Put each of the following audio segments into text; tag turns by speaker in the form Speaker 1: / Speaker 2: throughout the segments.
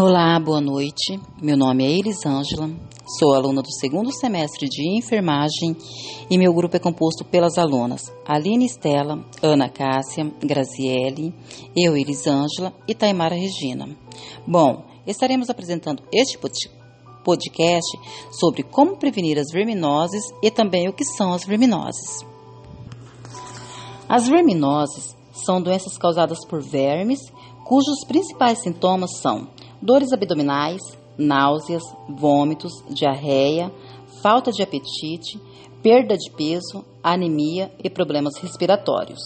Speaker 1: Olá, boa noite. Meu nome é Elisângela, sou aluna do segundo semestre de enfermagem e meu grupo é composto pelas alunas Aline Estela, Ana Cássia, Graziele, eu, Elisângela e Taimara Regina. Bom, estaremos apresentando este podcast sobre como prevenir as verminoses e também o que são as verminoses. As verminoses são doenças causadas por vermes cujos principais sintomas são dores abdominais, náuseas, vômitos, diarreia, falta de apetite, perda de peso, anemia e problemas respiratórios.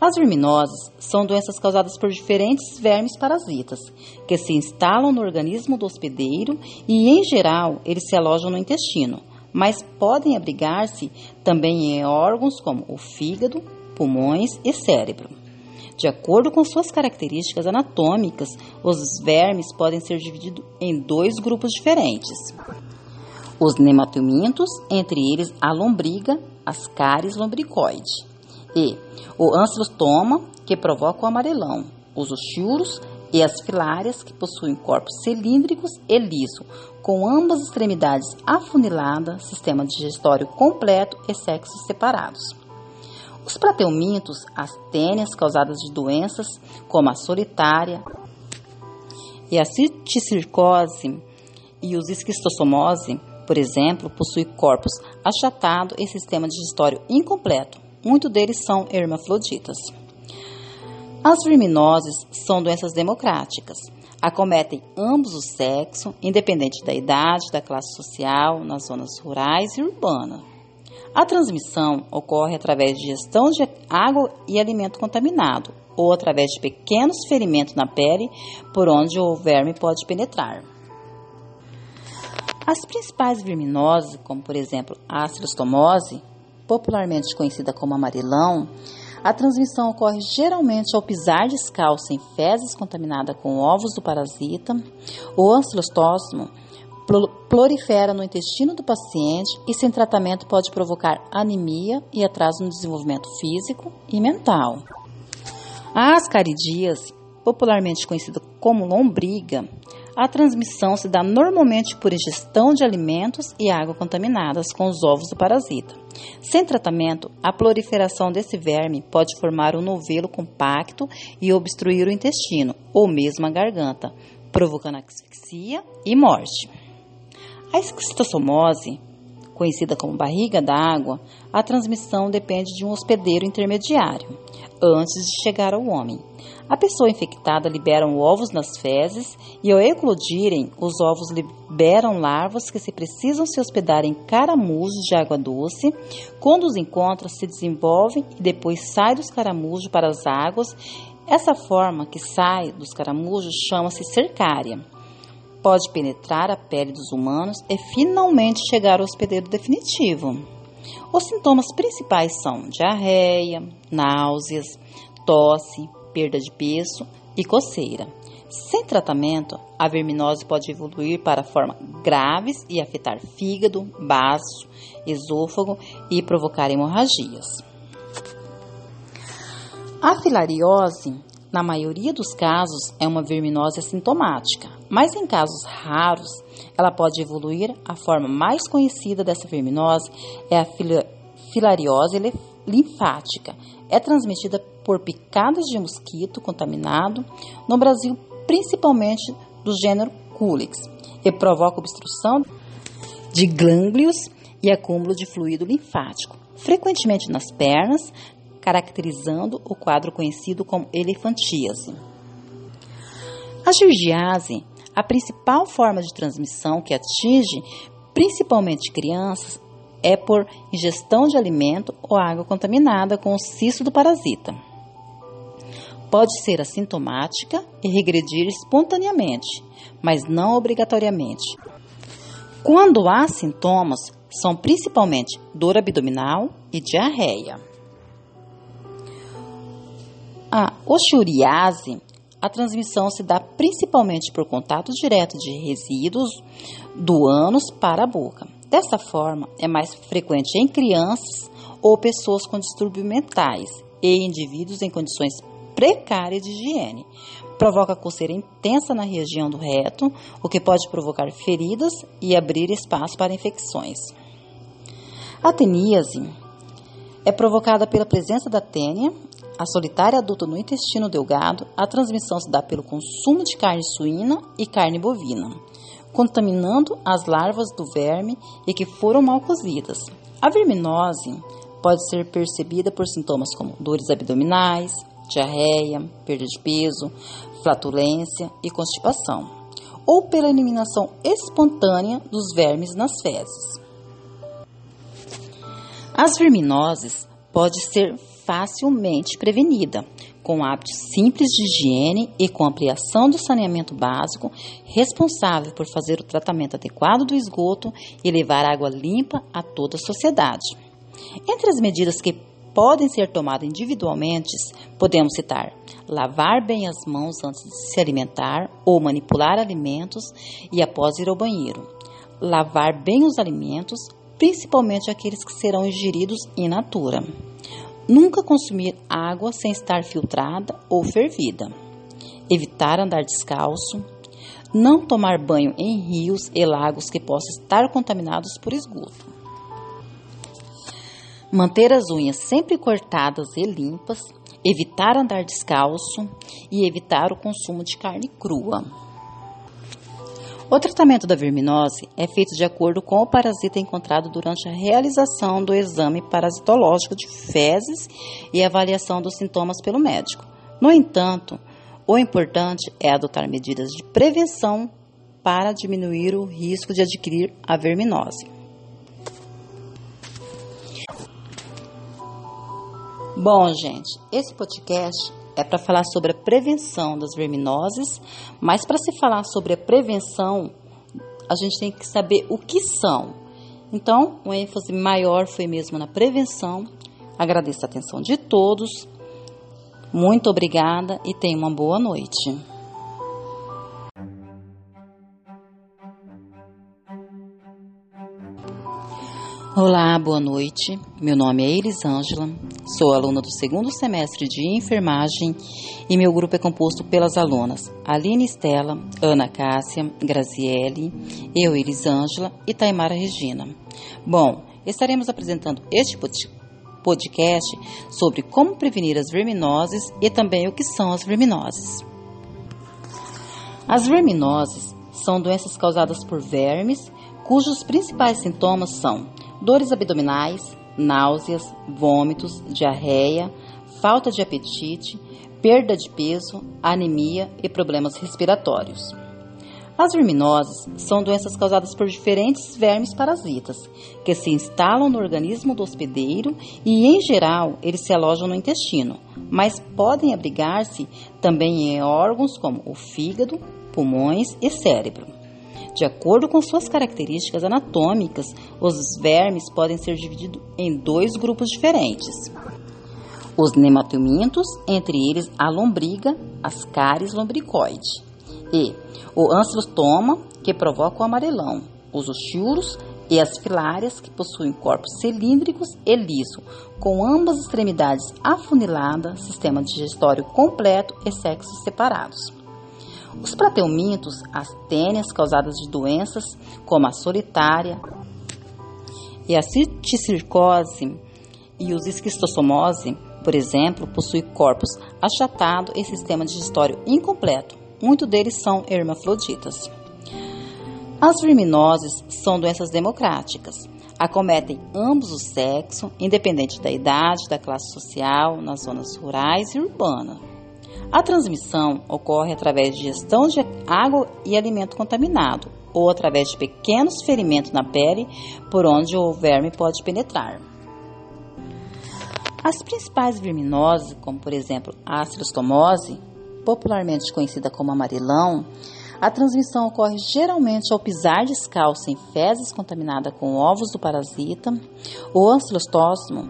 Speaker 1: As verminoses são doenças causadas por diferentes vermes parasitas, que se instalam no organismo do hospedeiro e, em geral, eles se alojam no intestino, mas podem abrigar-se também em órgãos como o fígado, pulmões e cérebro. De acordo com suas características anatômicas, os vermes podem ser divididos em dois grupos diferentes. Os nematomintos, entre eles a lombriga, as cáries lombricoide, e o ancilostoma, que provoca o amarelão, os oxiuros e as filárias, que possuem corpos cilíndricos e liso, com ambas extremidades afuniladas, sistema digestório completo e sexos separados. Os plateumintos, as tênias causadas de doenças como a solitária e a citicircose e os esquistossomose, por exemplo, possuem corpos achatado e sistema digestório incompleto. Muitos deles são hermafroditas. As verminoses são doenças democráticas. Acometem ambos os sexos, independente da idade, da classe social, nas zonas rurais e urbanas. A transmissão ocorre através de gestão de água e alimento contaminado ou através de pequenos ferimentos na pele por onde o verme pode penetrar. As principais verminoses, como por exemplo a acerostomose, popularmente conhecida como amarelão, a transmissão ocorre geralmente ao pisar descalço em fezes contaminadas com ovos do parasita. O ancilostóstomo prolifera no intestino do paciente e, sem tratamento, pode provocar anemia e atraso no desenvolvimento físico e mental. A ascaridias, popularmente conhecida como lombriga, a transmissão se dá normalmente por ingestão de alimentos e água contaminadas com os ovos do parasita. Sem tratamento, a proliferação desse verme pode formar um novelo compacto e obstruir o intestino ou mesmo a garganta, provocando asfixia e morte. A esquistossomose, conhecida como barriga d'água, a transmissão depende de um hospedeiro intermediário antes de chegar ao homem. A pessoa infectada libera ovos nas fezes e, ao eclodirem, os ovos liberam larvas que se precisam se hospedar em caramujos de água doce. Quando os encontram, se desenvolvem e depois saem dos caramujos para as águas. Essa forma que sai dos caramujos chama-se cercária pode penetrar a pele dos humanos e finalmente chegar ao hospedeiro definitivo. Os sintomas principais são diarreia, náuseas, tosse, perda de peso e coceira. Sem tratamento, a verminose pode evoluir para formas graves e afetar fígado, baço, esôfago e provocar hemorragias. A filariose na maioria dos casos, é uma verminose assintomática, mas em casos raros, ela pode evoluir. A forma mais conhecida dessa verminose é a filariose linfática. É transmitida por picadas de mosquito contaminado, no Brasil, principalmente do gênero Culex, e provoca obstrução de glânglios e acúmulo de fluido linfático, frequentemente nas pernas, caracterizando o quadro conhecido como elefantíase. A giardiase, a principal forma de transmissão que atinge principalmente crianças, é por ingestão de alimento ou água contaminada com o cisto do parasita. Pode ser assintomática e regredir espontaneamente, mas não obrigatoriamente. Quando há sintomas, são principalmente dor abdominal e diarreia. A oxuriase, a transmissão se dá principalmente por contato direto de resíduos do ânus para a boca. Dessa forma, é mais frequente em crianças ou pessoas com distúrbios mentais e indivíduos em condições precárias de higiene. provoca coceira intensa na região do reto, o que pode provocar feridas e abrir espaço para infecções. A teníase é provocada pela presença da tênia, a solitária adulta no intestino delgado. A transmissão se dá pelo consumo de carne suína e carne bovina, contaminando as larvas do verme e que foram mal cozidas. A verminose pode ser percebida por sintomas como dores abdominais, diarreia, perda de peso, flatulência e constipação, ou pela eliminação espontânea dos vermes nas fezes. As verminoses pode ser facilmente prevenida, com hábitos simples de higiene e com ampliação do saneamento básico, responsável por fazer o tratamento adequado do esgoto e levar água limpa a toda a sociedade. Entre as medidas que podem ser tomadas individualmente, podemos citar lavar bem as mãos antes de se alimentar ou manipular alimentos e após ir ao banheiro, lavar bem os alimentos, principalmente aqueles que serão ingeridos in natura. Nunca consumir água sem estar filtrada ou fervida. Evitar andar descalço. Não tomar banho em rios e lagos que possam estar contaminados por esgoto manter as unhas sempre cortadas e limpas, evitar andar descalço e evitar o consumo de carne crua. O tratamento da verminose é feito de acordo com o parasita encontrado durante a realização do exame parasitológico de fezes e avaliação dos sintomas pelo médico. No entanto, o importante é adotar medidas de prevenção para diminuir o risco de adquirir a verminose. Bom, gente, esse podcast é para falar sobre a prevenção das verminoses, mas para se falar sobre a prevenção, a gente tem que saber o que são. Então, o ênfase maior foi mesmo na prevenção. Agradeço a atenção de todos. Muito obrigada e tenha uma boa noite. Olá, boa noite. Meu nome é Elisângela, sou aluna do segundo semestre de enfermagem e meu grupo é composto pelas alunas Aline Estela, Ana Cássia, Graziele, eu, Elisângela e Taimara Regina. Bom, estaremos apresentando este podcast sobre como prevenir as verminoses e também o que são as verminoses. As verminoses são doenças causadas por vermes cujos principais sintomas são dores abdominais, náuseas, vômitos, diarreia, falta de apetite, perda de peso, anemia e problemas respiratórios. As verminoses são doenças causadas por diferentes vermes parasitas, que se instalam no organismo do hospedeiro e, em geral, eles se alojam no intestino, mas podem abrigar-se também em órgãos como o fígado, pulmões e cérebro. De acordo com suas características anatômicas, os vermes podem ser divididos em dois grupos diferentes. Os nematomintos, entre eles a lombriga, as cáries lombricoide, e o ancilostoma, que provoca o amarelão, os oxiuros e as filárias, que possuem corpos cilíndricos e liso, com ambas extremidades afuniladas, sistema digestório completo e sexos separados. Os plateumintos, as tênias causadas de doenças como a solitária e a citicircose e os esquistossomose, por exemplo, possuem corpos achatados e sistema digestório incompleto. Muitos deles são hermafroditas. As verminoses são doenças democráticas. Acometem ambos os sexos, independente da idade, da classe social, nas zonas rurais e urbanas. A transmissão ocorre através de gestão de água e alimento contaminado ou através de pequenos ferimentos na pele por onde o verme pode penetrar. As principais verminoses, como por exemplo a acerostomose, popularmente conhecida como amarelão, a transmissão ocorre geralmente ao pisar descalço em fezes contaminadas com ovos do parasita. O ancilostóstomo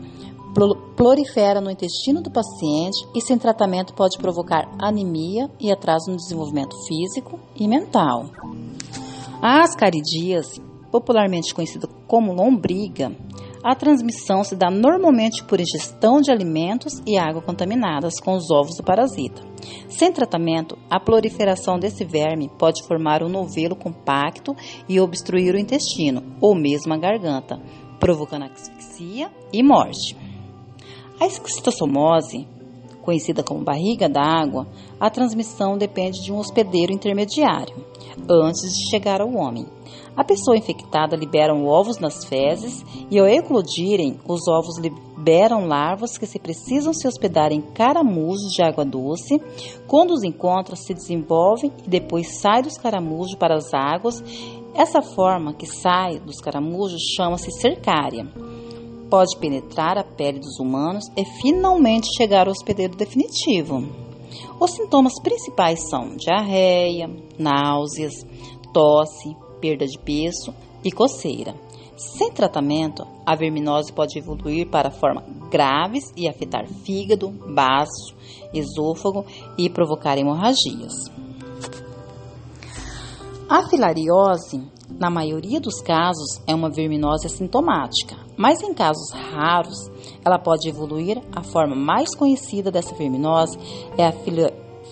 Speaker 1: prolifera no intestino do paciente e, sem tratamento, pode provocar anemia e atraso no desenvolvimento físico e mental. A ascaridíase, popularmente conhecida como lombriga, A transmissão se dá normalmente por ingestão de alimentos e água contaminadas com os ovos do parasita. Sem tratamento, a proliferação desse verme pode formar um novelo compacto e obstruir o intestino ou mesmo a garganta, provocando asfixia e morte. A esquistossomose, conhecida como barriga d'água, a transmissão depende de um hospedeiro intermediário antes de chegar ao homem. A pessoa infectada libera ovos nas fezes e, ao eclodirem, os ovos liberam larvas que se precisam se hospedar em caramujos de água doce. Quando os encontra, se desenvolvem e depois saem dos caramujos para as águas. Essa forma que sai dos caramujos chama-se cercária. Pode penetrar a pele dos humanos e finalmente chegar ao hospedeiro definitivo. Os sintomas principais são diarreia, náuseas, tosse, perda de peso e coceira. Sem tratamento, a verminose pode evoluir para formas graves e afetar fígado, baço, esôfago e provocar hemorragias. A filariose, na maioria dos casos, é uma verminose assintomática, mas em casos raros, ela pode evoluir. A forma mais conhecida dessa verminose é a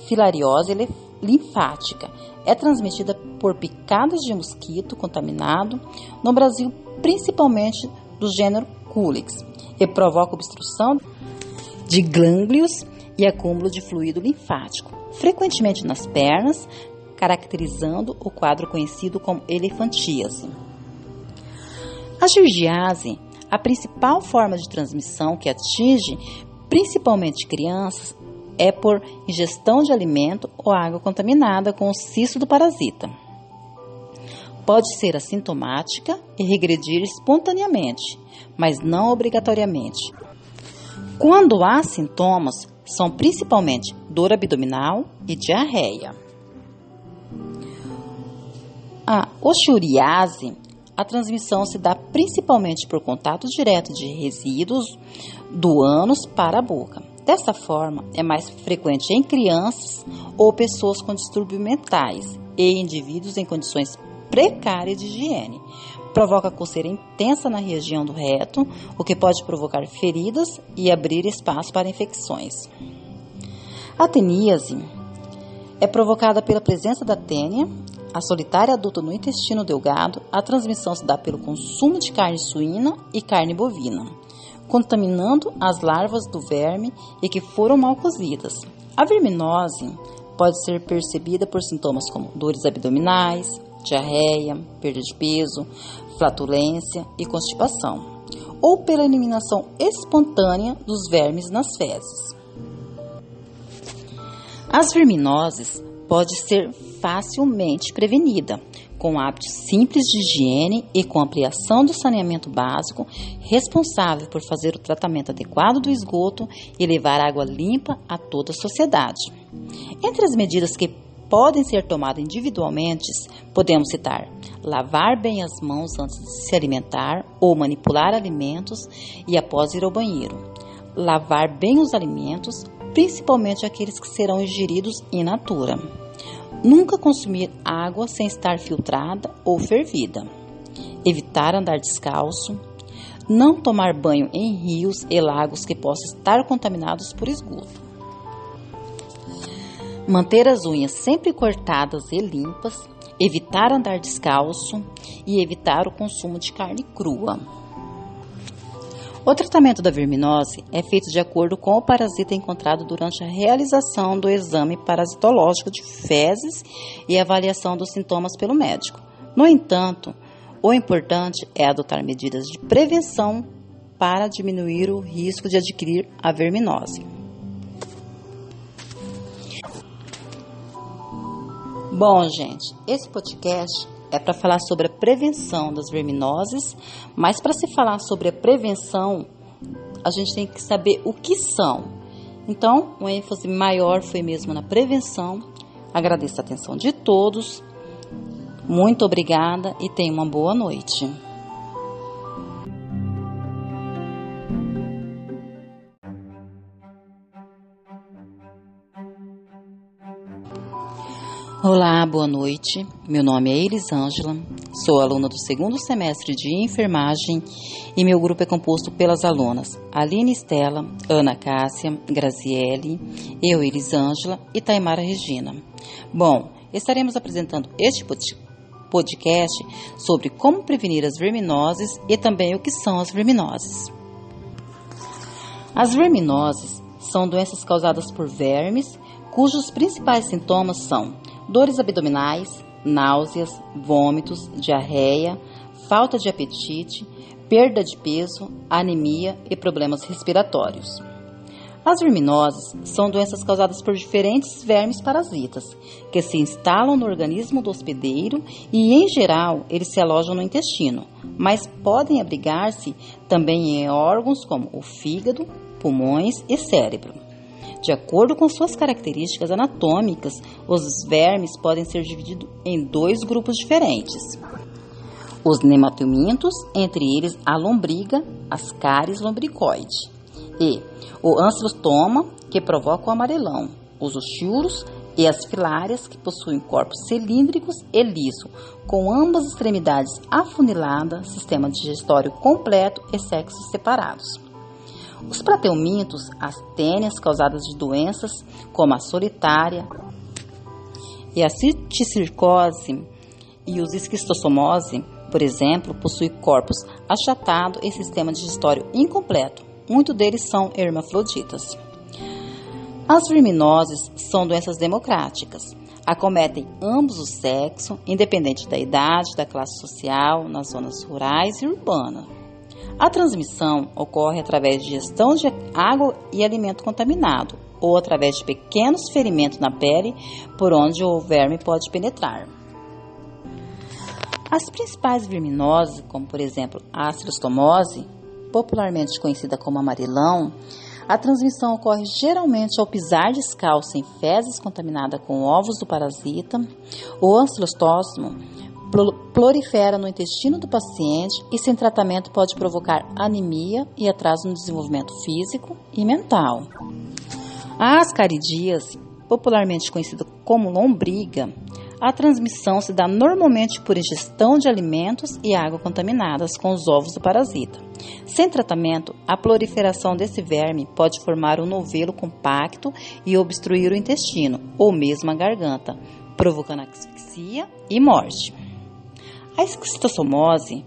Speaker 1: filariose linfática. É transmitida por picadas de mosquito contaminado, no Brasil principalmente do gênero Culex, e provoca obstrução de glândulos e acúmulo de fluido linfático, frequentemente nas pernas, caracterizando o quadro conhecido como elefantíase. A giardiase, a principal forma de transmissão que atinge principalmente crianças, é por ingestão de alimento ou água contaminada com o cisto do parasita. Pode ser assintomática e regredir espontaneamente, mas não obrigatoriamente. Quando há sintomas, são principalmente dor abdominal e diarreia. A oxuriase, a transmissão se dá principalmente por contato direto de resíduos do ânus para a boca. Dessa forma, é mais frequente em crianças ou pessoas com distúrbios mentais e indivíduos em condições precárias de higiene. Provoca coceira intensa na região do reto, o que pode provocar feridas e abrir espaço para infecções. A teníase é provocada pela presença da tênia, a solitária adulta no intestino delgado. A transmissão se dá pelo consumo de carne suína e carne bovina contaminando as larvas do verme e que foram mal cozidas. A verminose pode ser percebida por sintomas como dores abdominais, diarreia, perda de peso, flatulência e constipação, ou pela eliminação espontânea dos vermes nas fezes. As verminoses pode ser facilmente prevenida com hábitos simples de higiene e com ampliação do saneamento básico, responsável por fazer o tratamento adequado do esgoto e levar água limpa a toda a sociedade. Entre as medidas que podem ser tomadas individualmente, podemos citar lavar bem as mãos antes de se alimentar ou manipular alimentos e após ir ao banheiro, lavar bem os alimentos, principalmente aqueles que serão ingeridos in natura Nunca consumir água sem estar filtrada ou fervida. Evitar andar descalço. Não tomar banho em rios e lagos que possam estar contaminados por esgoto. Manter as unhas sempre cortadas e limpas. Evitar andar descalço e evitar o consumo de carne crua. O tratamento da verminose é feito de acordo com o parasita encontrado durante a realização do exame parasitológico de fezes e avaliação dos sintomas pelo médico. No entanto, o importante é adotar medidas de prevenção para diminuir o risco de adquirir a verminose. Bom, gente, esse podcast é para falar sobre a prevenção das verminoses, mas para se falar sobre a prevenção, a gente tem que saber o que são. Então, uma ênfase maior foi mesmo na prevenção. Agradeço a atenção de todos. Muito obrigada e tenha uma boa noite. Olá, boa noite. Meu nome é Elisângela, sou aluna do segundo semestre de enfermagem e meu grupo é composto pelas alunas Aline Estela, Ana Cássia, Graziele, eu, Elisângela e Taimara Regina. Bom, estaremos apresentando este podcast sobre como prevenir as verminoses e também o que são as verminoses. As verminoses são doenças causadas por vermes, cujos principais sintomas são dores abdominais, náuseas, vômitos, diarreia, falta de apetite, perda de peso, anemia e problemas respiratórios. As verminoses são doenças causadas por diferentes vermes parasitas, que se instalam no organismo do hospedeiro e, em geral, eles se alojam no intestino, mas podem abrigar-se também em órgãos como o fígado, pulmões e cérebro. De acordo com suas características anatômicas, os vermes podem ser divididos em dois grupos diferentes. Os nematomintos, entre eles a lombriga, as cáries lombricoide, e o ancilostoma, que provoca o amarelão, os oxiuros e as filárias, que possuem corpos cilíndricos e liso, com ambas extremidades afuniladas, sistema digestório completo e sexos separados. Os plateumintos, as tênias causadas de doenças como a solitária e a citicircose e os esquistossomose, por exemplo, possuem corpos achatados e sistema digestório incompleto. Muitos deles são hermafroditas. As verminoses são doenças democráticas. Acometem ambos os sexos, independente da idade, da classe social, nas zonas rurais e urbanas. A transmissão ocorre através de gestão de água e alimento contaminado ou através de pequenos ferimentos na pele por onde o verme pode penetrar. As principais verminoses, como por exemplo a astrostomose, popularmente conhecida como amarelão, a transmissão ocorre geralmente ao pisar descalço em fezes contaminadas com ovos do parasita. O ancilostóstomo prolifera no intestino do paciente e, sem tratamento, pode provocar anemia e atraso no desenvolvimento físico e mental. A ascaridíase, popularmente conhecida como lombriga, a transmissão se dá normalmente por ingestão de alimentos e água contaminadas com os ovos do parasita. Sem tratamento, a proliferação desse verme pode formar um novelo compacto e obstruir o intestino ou mesmo a garganta, provocando asfixia e morte. A esquistossomose,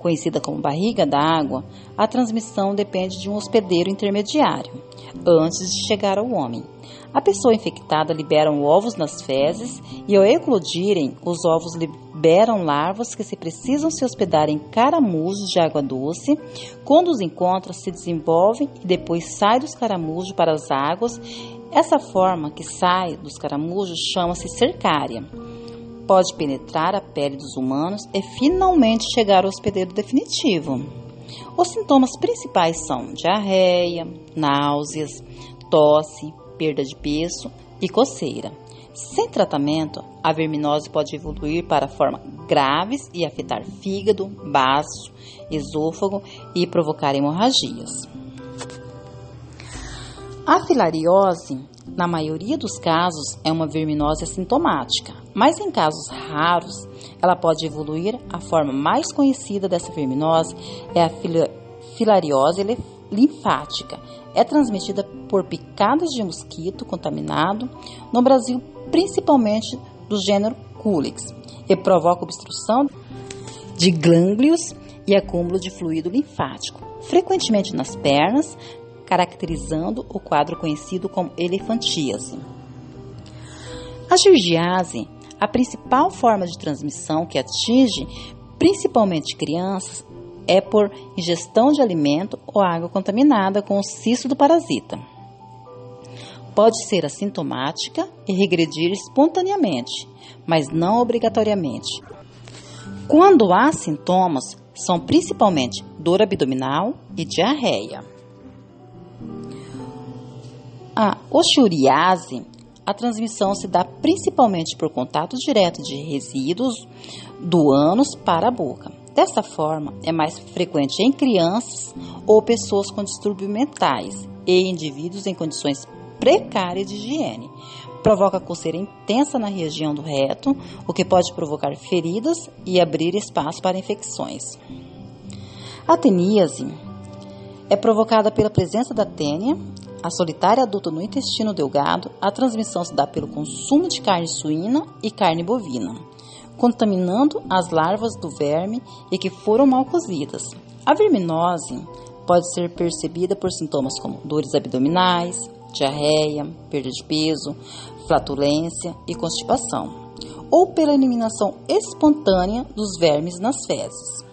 Speaker 1: conhecida como barriga d'água, a transmissão depende de um hospedeiro intermediário antes de chegar ao homem. A pessoa infectada libera ovos nas fezes e, ao eclodirem, os ovos liberam larvas que se precisam se hospedar em caramujos de água doce. Quando os encontram, se desenvolvem e depois saem dos caramujos para as águas. Essa forma que sai dos caramujos chama-se cercária pode penetrar a pele dos humanos e finalmente chegar ao hospedeiro definitivo. Os sintomas principais são diarreia, náuseas, tosse, perda de peso e coceira. Sem tratamento, a verminose pode evoluir para formas graves e afetar fígado, baço, esôfago e provocar hemorragias. A filariose, na maioria dos casos, é uma verminose assintomática, mas em casos raros, ela pode evoluir. A forma mais conhecida dessa verminose é a filariose linfática. É transmitida por picadas de mosquito contaminado, no Brasil principalmente do gênero Culex, e provoca obstrução de glânglios e acúmulo de fluido linfático, frequentemente nas pernas, caracterizando o quadro conhecido como elefantíase. A giardiase, a principal forma de transmissão que atinge principalmente crianças, é por ingestão de alimento ou água contaminada com o cisto do parasita. Pode ser assintomática e regredir espontaneamente, mas não obrigatoriamente. Quando há sintomas, são principalmente dor abdominal e diarreia. A oxuriase, a transmissão se dá principalmente por contato direto de resíduos do ânus para a boca. Dessa forma, é mais frequente em crianças ou pessoas com distúrbios mentais e indivíduos em condições precárias de higiene, provoca coceira intensa na região do reto, o que pode provocar feridas e abrir espaço para infecções. A teníase é provocada pela presença da tênia, a solitária adulta no intestino delgado. A transmissão se dá pelo consumo de carne suína e carne bovina, contaminando as larvas do verme e que foram mal cozidas. A verminose pode ser percebida por sintomas como dores abdominais, diarreia, perda de peso, flatulência e constipação, ou pela eliminação espontânea dos vermes nas fezes.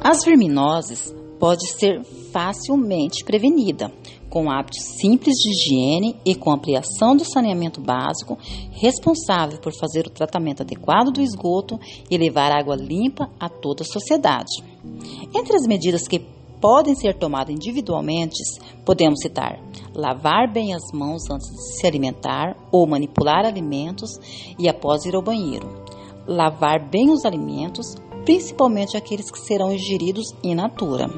Speaker 1: As verminoses pode ser facilmente prevenida, com hábitos simples de higiene e com ampliação do saneamento básico, responsável por fazer o tratamento adequado do esgoto e levar água limpa a toda a sociedade. Entre as medidas que podem ser tomadas individualmente, podemos citar lavar bem as mãos antes de se alimentar ou manipular alimentos e após ir ao banheiro, lavar bem os alimentos, principalmente aqueles que serão ingeridos in natura.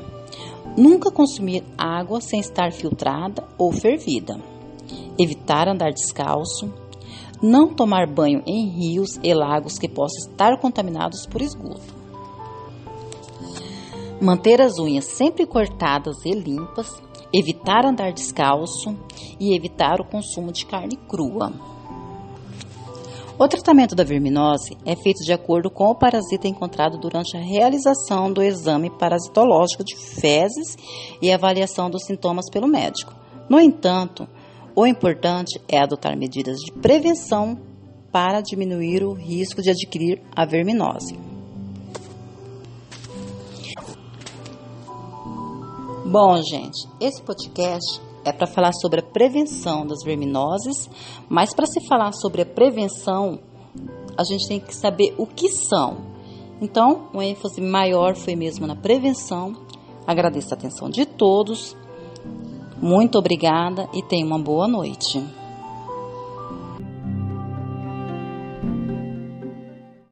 Speaker 1: Nunca consumir água sem estar filtrada ou fervida. Evitar andar descalço. Não tomar banho em rios e lagos que possam estar contaminados por esgoto. Manter as unhas sempre cortadas e limpas. Evitar andar descalço e evitar o consumo de carne crua. O tratamento da verminose é feito de acordo com o parasita encontrado durante a realização do exame parasitológico de fezes e avaliação dos sintomas pelo médico. No entanto, o importante é adotar medidas de prevenção para diminuir o risco de adquirir a verminose. Bom, gente, esse podcast é para falar sobre a prevenção das verminoses, mas para se falar sobre a prevenção, a gente tem que saber o que são. Então, o ênfase maior foi mesmo na prevenção. Agradeço a atenção de todos. Muito obrigada e tenha uma boa noite.